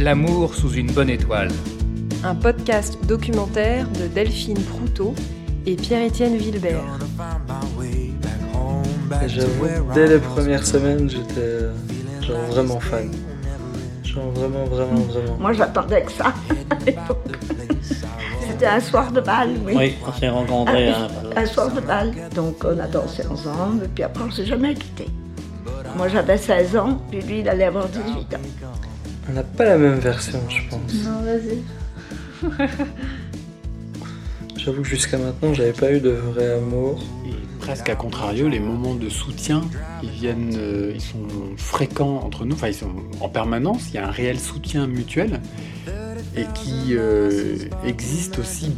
L'amour sous une bonne étoile. Un podcast documentaire de Delphine Proutot et Pierre-Étienne Vilbert. J'avoue, dès les premières semaines, j'étais genre vraiment fan. Genre vraiment, vraiment, vraiment. Moi, j'attendais que ça à l'époque. C'était un soir de bal, oui. Oui, on s'est rencontrés. hein, Un soir de bal. Donc, on a dansé ensemble, et puis après, on s'est jamais quittés. Moi, j'avais 16 ans, puis lui, il allait avoir 18 ans. On n'a pas la même version, je pense. Non, vas-y. J'avoue que jusqu'à maintenant, j'avais pas eu de vrai amour. Et presque à contrario, les moments de soutien, ils viennent, euh, ils sont fréquents entre nous, enfin ils sont en permanence, il y a un réel soutien mutuel et qui euh, existe aussi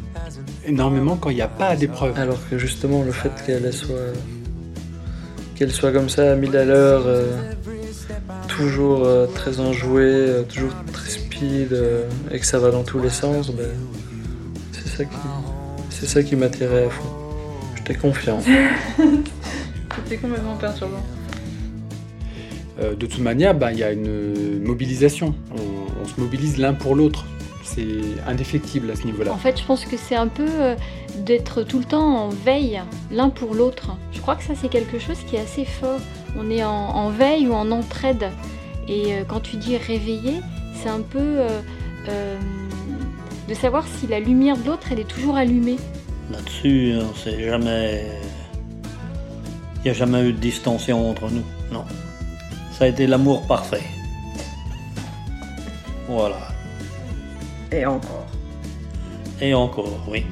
énormément quand il n'y a pas d'épreuve. Alors que justement, le fait qu'elle soit, qu'elle soit comme ça, à mille à l'heure, euh, toujours euh, très enjouée, euh, toujours très speed, euh, et que ça va dans tous les sens, ben, c'est ça qui, c'est ça qui m'attirait à fond. J'étais confiant. C'était complètement perturbant. De toute manière, bah, il y a une mobilisation, on, on se mobilise l'un pour l'autre, c'est indéfectible à ce niveau-là. En fait, je pense que c'est un peu euh, d'être tout le temps en veille l'un pour l'autre. Je crois que ça, c'est quelque chose qui est assez fort. On est en, en veille ou en entraide. Et euh, quand tu dis réveiller, c'est un peu euh, euh, de savoir si la lumière de l'autre, elle est toujours allumée. Là-dessus, on s'est jamais. Il n'y a jamais eu de distension entre nous. Non. Ça a été l'amour parfait. Voilà. Et encore. Et encore, oui.